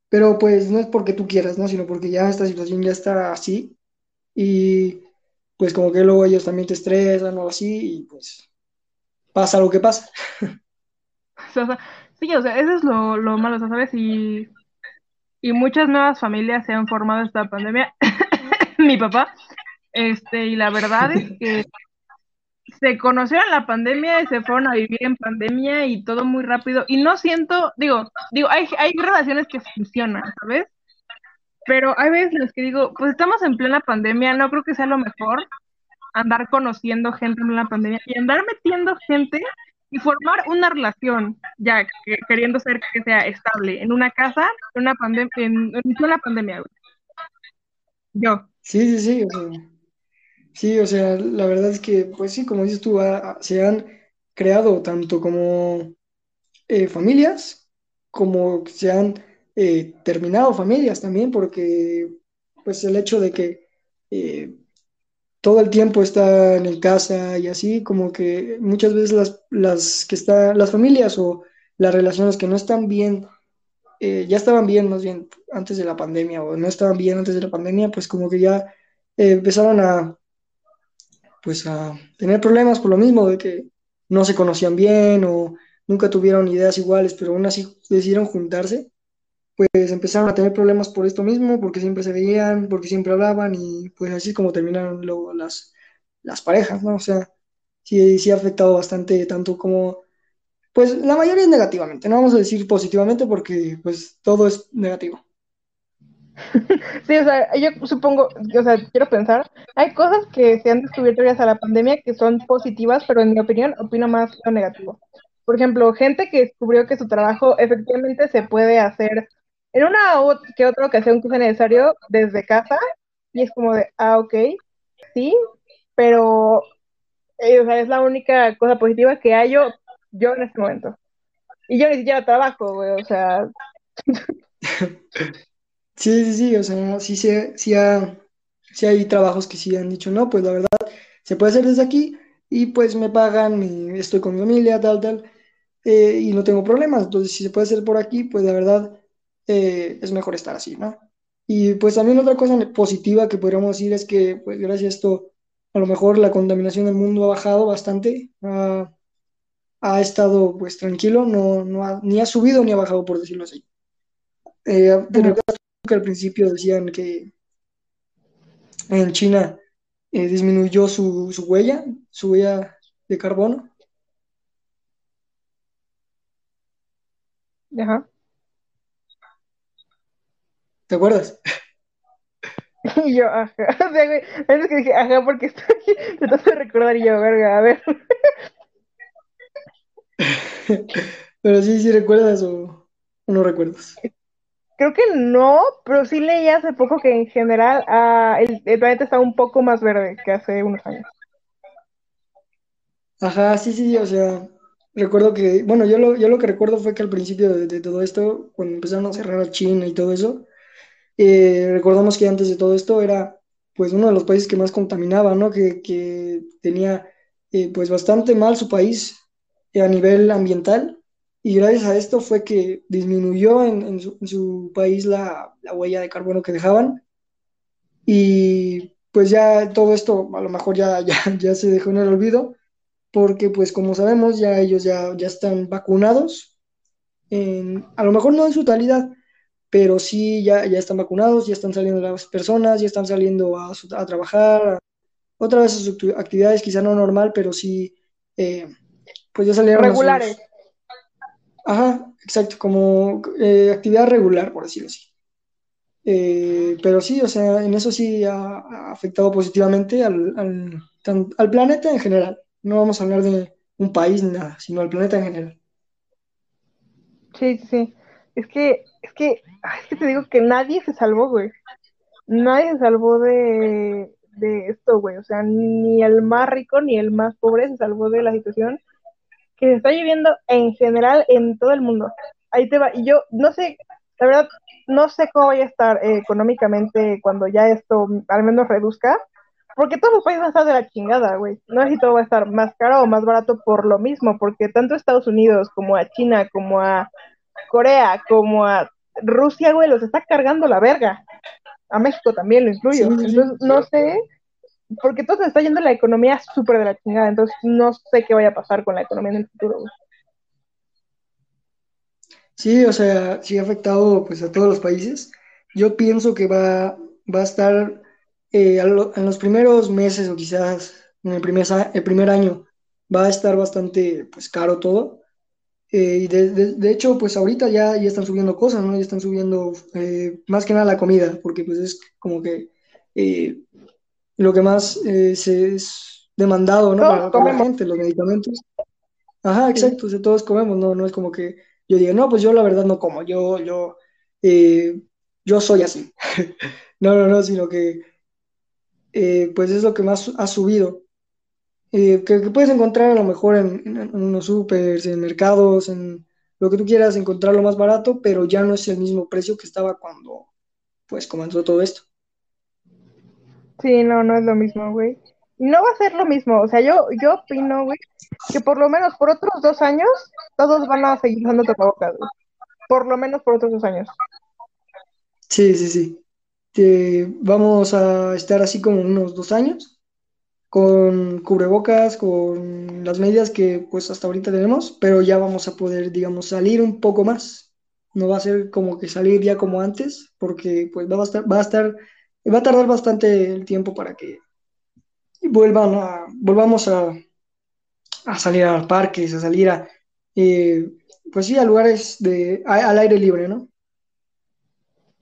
pero pues no es porque tú quieras, ¿no? Sino porque ya esta situación ya está así y pues como que luego ellos también te estresan o así y pues pasa lo que pasa. Sí, o sea, eso es lo, lo malo, ¿sabes? Y, y muchas nuevas familias se han formado esta pandemia. Mi papá, este, y la verdad es que se conocieron la pandemia y se fueron a vivir en pandemia y todo muy rápido. Y no siento, digo, digo, hay, hay relaciones que funcionan, ¿sabes? Pero hay veces en las que digo, pues estamos en plena pandemia, no creo que sea lo mejor andar conociendo gente en la pandemia y andar metiendo gente y formar una relación, ya queriendo ser que sea estable, en una casa, en una pandemia, en, una pandemia. Yo. Sí, sí, sí. O sea, sí, o sea, la verdad es que, pues sí, como dices tú, se han creado tanto como eh, familias, como se han eh, terminado familias también, porque pues el hecho de que eh, todo el tiempo está en casa y así, como que muchas veces las, las que están, las familias o las relaciones que no están bien, eh, ya estaban bien más bien antes de la pandemia o no estaban bien antes de la pandemia, pues como que ya empezaron a, pues a tener problemas por lo mismo de que no se conocían bien o nunca tuvieron ideas iguales, pero aún así decidieron juntarse pues empezaron a tener problemas por esto mismo, porque siempre se veían, porque siempre hablaban y pues así es como terminaron luego las, las parejas, ¿no? O sea, sí, sí ha afectado bastante, tanto como, pues la mayoría es negativamente, no vamos a decir positivamente porque pues todo es negativo. Sí, o sea, yo supongo, o sea, quiero pensar, hay cosas que se han descubierto gracias a la pandemia que son positivas, pero en mi opinión opino más lo negativo. Por ejemplo, gente que descubrió que su trabajo efectivamente se puede hacer en una que otra ocasión que sea necesario desde casa, y es como de, ah, ok, sí, pero eh, o sea, es la única cosa positiva que hay yo, yo en este momento. Y yo ni siquiera trabajo, güey, o sea. Sí, sí, sí, o sea, sí, sí, sí, hay trabajos que sí han dicho, no, pues la verdad, se puede hacer desde aquí y pues me pagan, estoy con mi familia, tal, tal, eh, y no tengo problemas. Entonces, si se puede hacer por aquí, pues la verdad, eh, es mejor estar así, ¿no? Y pues también otra cosa positiva que podríamos decir es que, pues gracias a esto, a lo mejor la contaminación del mundo ha bajado bastante, ha, estado pues tranquilo, no, no ni ha subido ni ha bajado, por decirlo así. Eh, que al principio decían que en China eh, disminuyó su, su huella, su huella de carbono? Ajá. ¿Te acuerdas? Y yo, ajá. O sea, güey, es que dije, ajá, porque estoy tratando de recordar y yo, verga, a ver. Pero sí, sí recuerdas o, no recuerdas. Creo que no, pero sí leí hace poco que en general ah, el, planeta está un poco más verde que hace unos años. Ajá, sí, sí, o sea, recuerdo que, bueno, yo lo, yo lo que recuerdo fue que al principio de, de todo esto, cuando empezaron a cerrar a China y todo eso, eh, recordamos que antes de todo esto era pues uno de los países que más contaminaba, ¿no? Que, que tenía eh, pues bastante mal su país eh, a nivel ambiental y gracias a esto fue que disminuyó en, su, país la, la, huella de carbono que dejaban y pues ya todo esto a lo mejor ya, ya, ya se dejó en el olvido porque pues como sabemos ya ellos ya, ya están vacunados, en, a lo mejor no en su totalidad, pero sí ya, ya están vacunados, ya están saliendo las personas, ya están saliendo a, a trabajar, otra vez a sus actividades, quizá no normal, pero sí, eh, pues ya salieron. Regulares. Ajá, exacto, como eh, actividad regular, por decirlo así. Eh, pero sí, o sea, en eso sí ha, afectado positivamente al, al, al, planeta en general. No vamos a hablar de un país ni nada, sino al planeta en general. Sí, sí. Es que, es que, es que te digo que nadie se salvó, güey. Nadie se salvó de, de esto, güey. O sea, ni el más rico ni el más pobre se salvó de la situación que se está viviendo en general en todo el mundo. Ahí te va. Y yo no sé, la verdad, no sé cómo vaya a estar eh, económicamente cuando ya esto al menos reduzca. Porque todos los países van a estar de la chingada, güey. No sé si todo va a estar más caro o más barato por lo mismo, porque tanto Estados Unidos como a China, como a Corea como a Rusia, güey, los está cargando la verga. A México también lo incluyo. entonces, no sé, porque todo se está yendo la economía súper de la chingada, entonces no sé qué vaya a pasar con la economía en el futuro, güey. Sí, o sea, sí ha afectado pues a todos los países. Yo pienso que va, va a estar eh, a lo- en los primeros meses o quizás en el primer, el primer año va a estar bastante pues caro todo. Eh, y de, de- de hecho pues ahorita ya, ya están subiendo cosas, ¿no? Ya están subiendo eh, más que nada la comida, porque pues es como que eh, lo que más se es demandado, ¿no? Para, para la gente, los medicamentos. Ajá, sí. exacto, sea, todos comemos, no, no es como que yo diga, no, pues yo la verdad no como, yo, yo, yo soy así. No, no, no, sino que pues es lo que más ha subido. Eh, que, que puedes encontrar a lo mejor en, en, en unos supers, en mercados, en lo que tú quieras encontrarlo más barato, pero ya no es el mismo precio que estaba cuando pues comenzó todo esto. Sí, no, no es lo mismo, güey. Y no va a ser lo mismo. O sea, yo, yo opino, güey, que por lo menos por otros dos años todos van a seguir usando tapabocas, güey. Por lo menos por otros dos años. Sí, sí, sí. Eh, vamos a estar así como unos dos años con cubrebocas, con las medidas que pues hasta ahorita tenemos, pero ya vamos a poder, digamos, salir un poco más. No va a ser como que salir ya como antes, porque pues va a estar, va a estar, va a tardar bastante el tiempo para que vuelvan a, volvamos a, a salir a parques, a salir a, eh, pues sí, a lugares de, al aire libre, ¿no?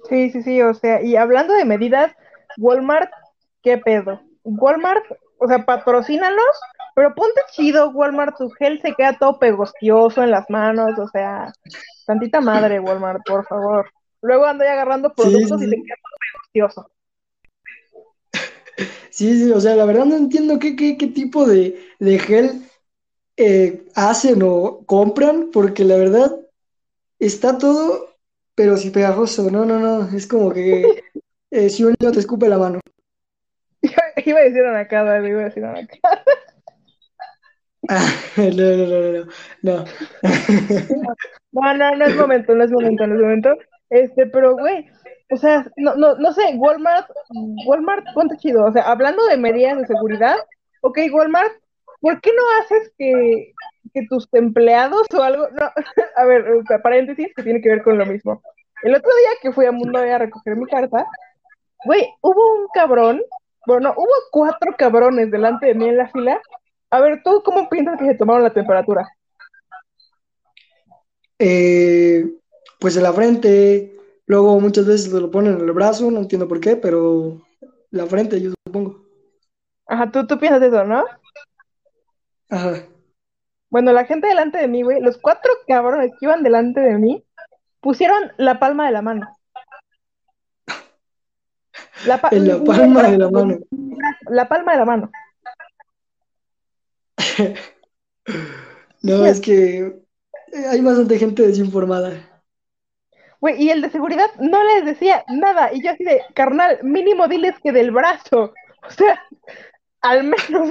Sí, sí, sí, o sea, y hablando de medidas, Walmart, ¿qué pedo? Walmart, o sea, patrocínanos, pero ponte chido, Walmart, tu gel se queda todo pegostioso en las manos, o sea, tantita madre, Walmart, por favor. Luego ando ahí agarrando productos sí, y sí. queda todo pegostioso. Sí, sí, o sea, la verdad no entiendo qué, qué, qué tipo de, de gel eh, hacen o compran, porque la verdad está todo, pero sí pegajoso. No, no, no, es como que eh, si un niño te escupe la mano. Iba a decir una cara, iba a decir una cara. Ah, no, no, no, no, no. No, no, no es momento, no es momento, no es momento. Este, pero güey, o sea, no, no, no sé, Walmart, Walmart, ponte chido. O sea, hablando de medidas de seguridad, ok, Walmart, ¿por qué no haces que, que tus empleados o algo? No, a ver, paréntesis, que tiene que ver con lo mismo. El otro día que fui a Mundo a recoger mi carta, güey, hubo un cabrón, bueno, no, hubo cuatro cabrones delante de mí en la fila. A ver, ¿tú cómo piensas que se tomaron la temperatura? Eh, pues en la frente, luego muchas veces lo ponen en el brazo, no entiendo por qué, pero la frente, yo supongo. Ajá, tú, tú piensas eso, ¿no? Ajá. Bueno, la gente delante de mí, güey, los cuatro cabrones que iban delante de mí, pusieron la palma de la mano. La, pa- En la palma de la mano. la palma de la mano. No, es que eh, hay bastante gente desinformada. Güey, y el de seguridad no les decía nada. Y yo así de, carnal, mínimo diles que del brazo. O sea, al menos.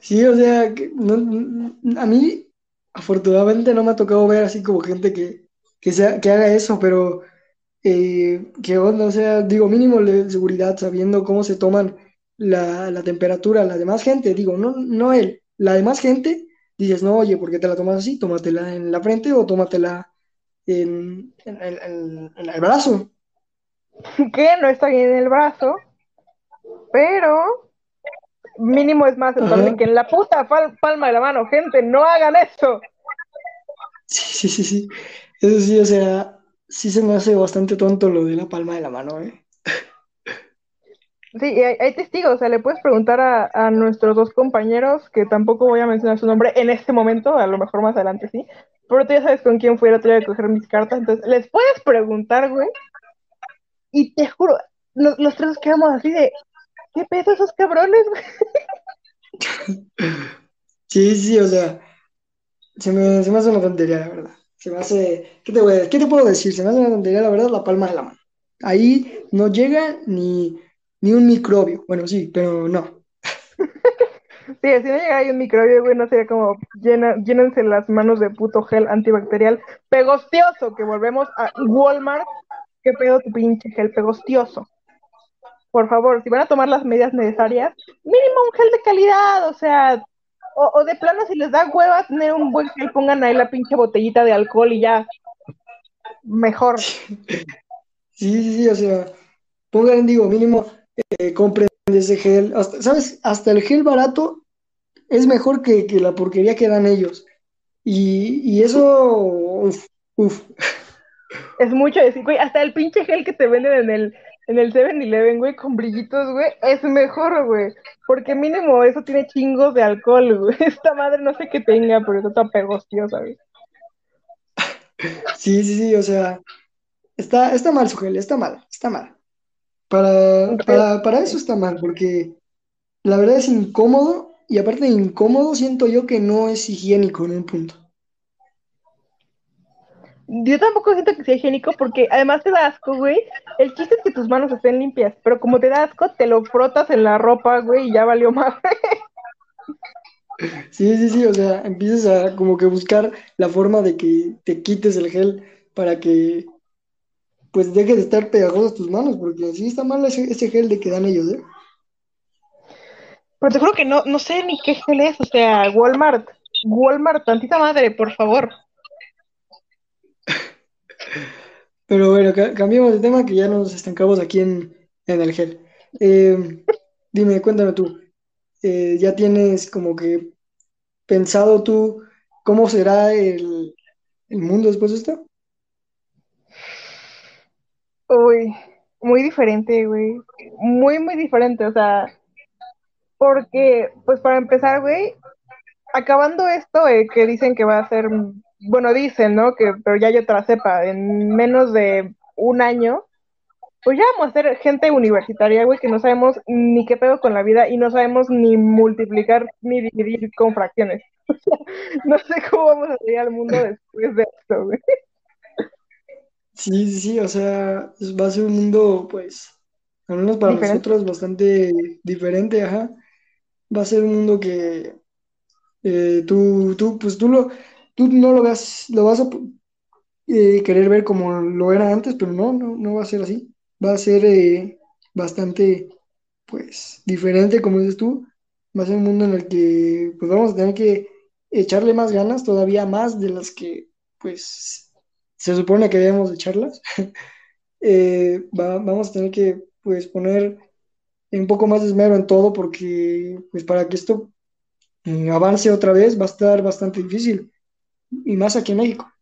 Sí, o sea, que no- a mí afortunadamente no me ha tocado ver así como gente que, que, sea, que haga eso, pero eh, qué onda, o sea, digo, mínimo de seguridad, sabiendo cómo se toman la, la temperatura, la demás gente, digo, no, no él, la demás gente, dices, no, oye, ¿por qué te la tomas así? Tómatela en la frente o tómatela en, en, en- en- en el brazo. Que no está bien en el brazo, pero mínimo es más que en la puta pal- palma de la mano. Gente, no hagan eso. sí, sí, sí, sí, eso sí, o sea, sí se me hace bastante tonto lo de la palma de la mano, ¿eh? Sí, y hay, hay testigos, o sea, le puedes preguntar a, a nuestros dos compañeros, que tampoco voy a mencionar su nombre en este momento, a lo mejor más adelante sí, pero tú ya sabes con quién fui el otro día a coger mis cartas, entonces les puedes preguntar, güey, y te juro, los, los tres nos quedamos así de, ¿qué pedo esos cabrones, güey? Sí, sí, o sea, se me, se me hace una tontería, la verdad. Se me hace, ¿qué te voy a- qué te puedo decir? Se me hace una tontería, la verdad, la palma de la mano. Ahí no llega ni, ni un microbio. Bueno, sí, pero no. Sí, si no llegara ahí un microbio, güey, no sería como, llena, llénense las manos de puto gel antibacterial pegostioso, que volvemos a Walmart, ¿qué pedo tu pinche gel pegostioso? Por favor, si van a tomar las medidas necesarias, mínimo un gel de calidad, o sea, O, de plano, si les da hueva tener un buen gel, pongan ahí la pinche botellita de alcohol y ya. Mejor. Sí, sí, sí, o sea, pongan, digo, mínimo, eh, compren ese gel. ¿Sabes? Hasta el gel barato es mejor que, la porquería que dan ellos. Y, eso, uf, uf. Es mucho decir, güey, hasta el pinche gel que te venden en el en el 7-Eleven, güey, con brillitos, güey, es mejor, güey. Porque mínimo eso tiene chingos de alcohol, güey. Esta madre no sé qué tenga, pero está tan pegostiosa, güey. Sí, sí, sí, o sea, está, está mal su gel, está mal, está mal. Para, para, para eso está mal, porque la verdad es incómodo y aparte de incómodo, siento yo que no es higiénico en un punto. Yo tampoco siento que sea higiénico porque además te da asco, güey. El chiste es que tus manos estén limpias, pero como te da asco, te lo frotas en la ropa, güey, y ya valió más. Sí, sí, sí, o sea, empiezas a como que buscar la forma de que te quites el gel para que pues deje de estar pegajosas tus manos, porque sí está mal ese, ese gel de que dan ellos, ¿eh? Pero te juro que no, no sé ni qué gel es, o sea, Walmart, Walmart, tantita madre, por favor. Pero bueno, cambiemos de tema que ya nos estancamos aquí en, el gel. Eh, dime, cuéntame tú, eh, ¿ya tienes como que pensado tú cómo será el, mundo después de esto? Uy, muy diferente, güey. Muy, muy diferente, o sea, porque, pues para empezar, güey, acabando esto, eh, que dicen que va a ser bueno, dicen, ¿no? Que, pero ya hay otra cepa, en menos de un año, pues ya vamos a ser gente universitaria, güey, que no sabemos ni qué pedo con la vida y no sabemos ni multiplicar ni dividir con fracciones. no sé cómo vamos a salir al mundo después de esto, güey. Sí, sí, sí, o sea, va a ser un mundo, pues, al menos para nosotros, bastante diferente, ajá. Va a ser un mundo que eh, tú, tú, pues tú lo, tú no lo veas, lo vas a eh, querer ver como lo era antes, pero no, no, no va a ser así. Va a ser eh, bastante, pues, diferente, como dices tú. Va a ser un mundo en el que, pues, vamos a tener que echarle más ganas, todavía más de las que, pues, se supone que debemos echarlas. Eh, vamos a tener que, pues, poner un poco más de esmero en todo porque, pues, para que esto avance otra vez va a estar bastante difícil y más aquí en México.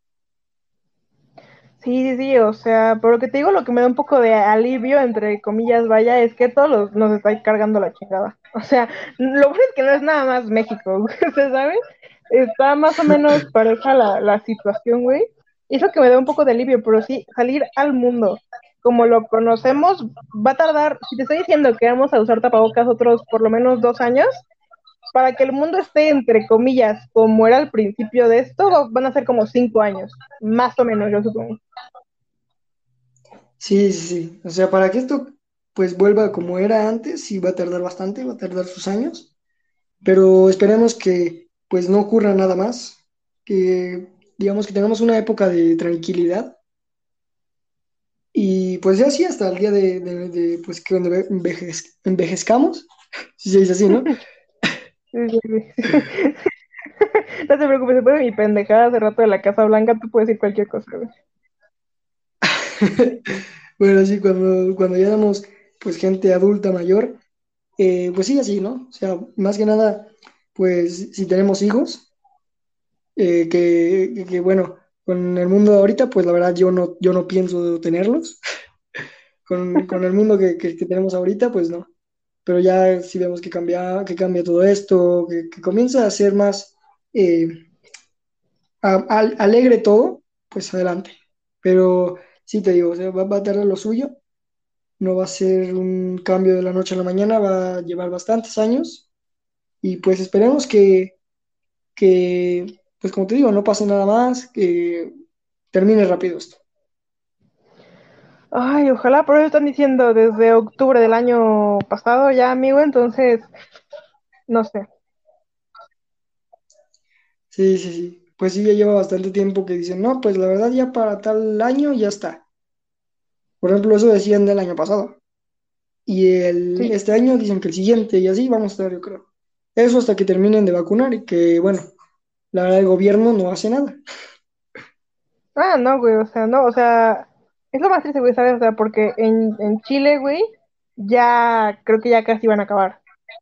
Sí, sí, o sea, por lo que te digo, lo que me da un poco de alivio, entre comillas, vaya, es que todos nos está cargando la chingada. O sea, lo bueno es que no es nada más México, ¿se sabe? Está más o menos pareja la, la situación, güey. Y eso que me da un poco de alivio, pero sí, salir al mundo como lo conocemos va a tardar, si te estoy diciendo que vamos a usar tapabocas otros por lo menos dos años, para que el mundo esté, entre comillas, como era al principio de esto, van a ser como cinco años, más o menos, yo supongo. Sí, sí, sí. O sea, para que esto pues vuelva como era antes, sí va a tardar bastante, va a tardar sus años, pero esperemos que pues no ocurra nada más, que digamos que tengamos una época de tranquilidad y pues ya sí, hasta el día de, pues que envejezcamos, si se dice así, ¿no? no te preocupes, después de mi pendejada hace rato de la Casa Blanca, tú puedes decir cualquier cosa, bueno, sí, cuando, cuando ya damos pues gente adulta mayor, eh, pues sí, así, ¿no? O sea, más que nada, pues si tenemos hijos, eh, que, bueno, con el mundo de ahorita, pues la verdad yo no, yo no pienso tenerlos. con, el mundo que tenemos ahorita, pues no pero ya si vemos que cambia, que cambia todo esto, que, comienza a ser más eh, alegre todo, pues adelante. Pero sí te digo, va, a tardar lo suyo, no va a ser un cambio de la noche a la mañana, va a llevar bastantes años y pues esperemos que, que pues como te digo, no pase nada más, que termine rápido esto. Ay, ojalá, por eso están diciendo desde octubre del año pasado ya, amigo, entonces, no sé. Sí, sí, sí. Pues sí, ya lleva bastante tiempo que dicen, no, pues la verdad ya para tal año ya está. Por ejemplo, eso decían del año pasado. Y el, este año dicen que el siguiente y así vamos a estar, yo creo. eso hasta que terminen de vacunar y que, bueno, la verdad el gobierno no hace nada. Ah, no, güey, o sea, no, o sea, es lo más triste, güey, ¿sabes? O sea, porque en, en Chile, güey, ya creo que ya casi van a acabar.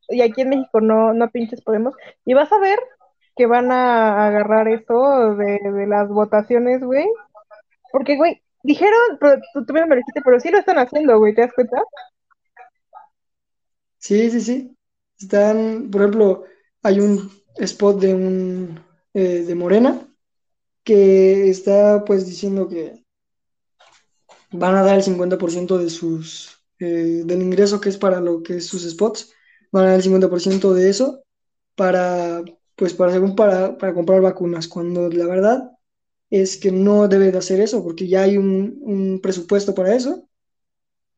Y aquí en México no, no pinches podemos. Y vas a ver que van a agarrar eso de, de las votaciones, güey. Porque, güey, dijeron, pero tú también me lo dijiste, pero sí lo están haciendo, güey, ¿te das cuenta? Sí, sí, sí. Están, por ejemplo, hay un spot de un eh, de Morena que está pues diciendo que van a dar el 50% de sus eh, del ingreso que es para lo que es sus spots, van a dar el 50% de eso para pues para según para, para comprar vacunas, cuando la verdad es que no debe de hacer eso, porque ya hay un, un presupuesto para eso.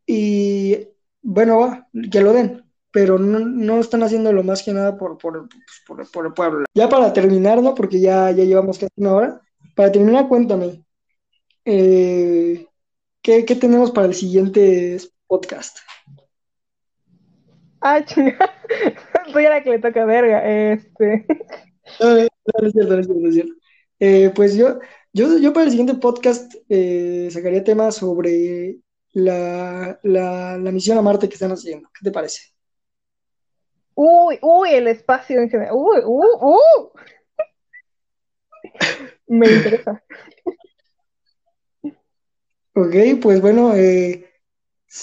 Y bueno, va, que lo den, pero no, no están haciéndolo más que nada por, por, por el pueblo. Ya para terminar, ¿no? Porque ya, ya llevamos casi una hora. Para terminar, cuéntame, eh, ¿qué, qué tenemos para el siguiente podcast? Ah, chinga. Soy a la que le toca verga. Este. No, no, no es cierto, no es cierto, no es cierto. Eh, pues yo, yo, yo para el siguiente podcast eh, sacaría temas sobre la, la, la misión a Marte que están haciendo. ¿Qué te parece? Uy, uy, el espacio en general. Uy, uh, uh. Me interesa. Ok, pues bueno, eh,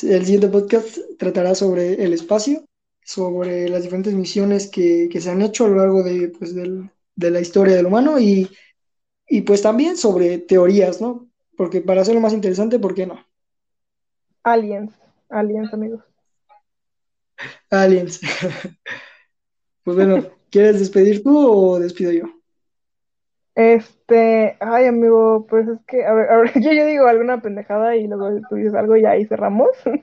el siguiente podcast tratará sobre el espacio, sobre las diferentes misiones que, que se han hecho a lo largo de, pues, del- de la historia del humano y, y pues también sobre teorías, ¿no? Porque para hacerlo más interesante, ¿por qué no? Aliens. Aliens, amigos. Aliens. Pues bueno, ¿quieres despedir tú o despido yo? Este, ay, amigo, pues es que, a ver, a ver, yo, yo digo alguna pendejada y luego tú dices algo y ahí cerramos.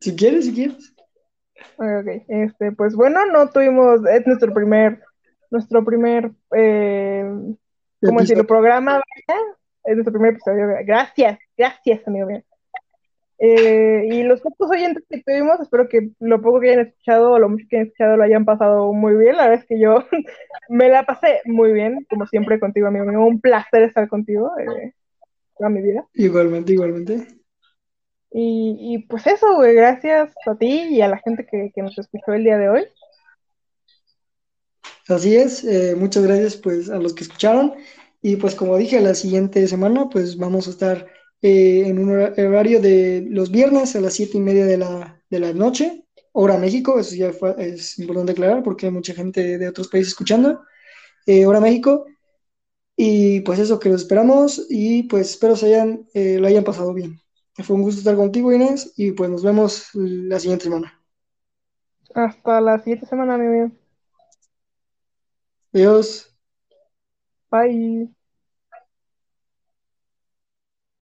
Si quieres, si quieres. Ok. Este, pues bueno, no tuvimos, es nuestro primer, nuestro primer, eh, ¿cómo decirlo? Programa, ¿verdad? Es nuestro primer episodio. ¿verdad? Gracias, gracias, amigo mío. Eh, y los pocos oyentes que tuvimos, espero que lo poco que hayan escuchado o lo mucho que hayan escuchado lo hayan pasado muy bien. La verdad es que yo me la pasé muy bien, como siempre contigo, amigo mío. Un placer estar contigo eh, toda mi vida. Igualmente, igualmente. Y, y pues eso, güey, gracias a ti y a la gente que, que nos escuchó el día de hoy. Así es, eh, muchas gracias pues a los que escucharon y pues como dije, la siguiente semana pues vamos a estar eh, en un hora- horario de los viernes a las siete y media de la, de la noche, hora México, eso ya fue- es importante aclarar porque hay mucha gente de otros países escuchando, eh, hora México y pues eso que los esperamos y pues espero se hayan, eh, lo hayan pasado bien. Fue un gusto estar contigo Inés y pues nos vemos la siguiente semana. Hasta la siguiente semana, amigo mío. Adiós. Bye.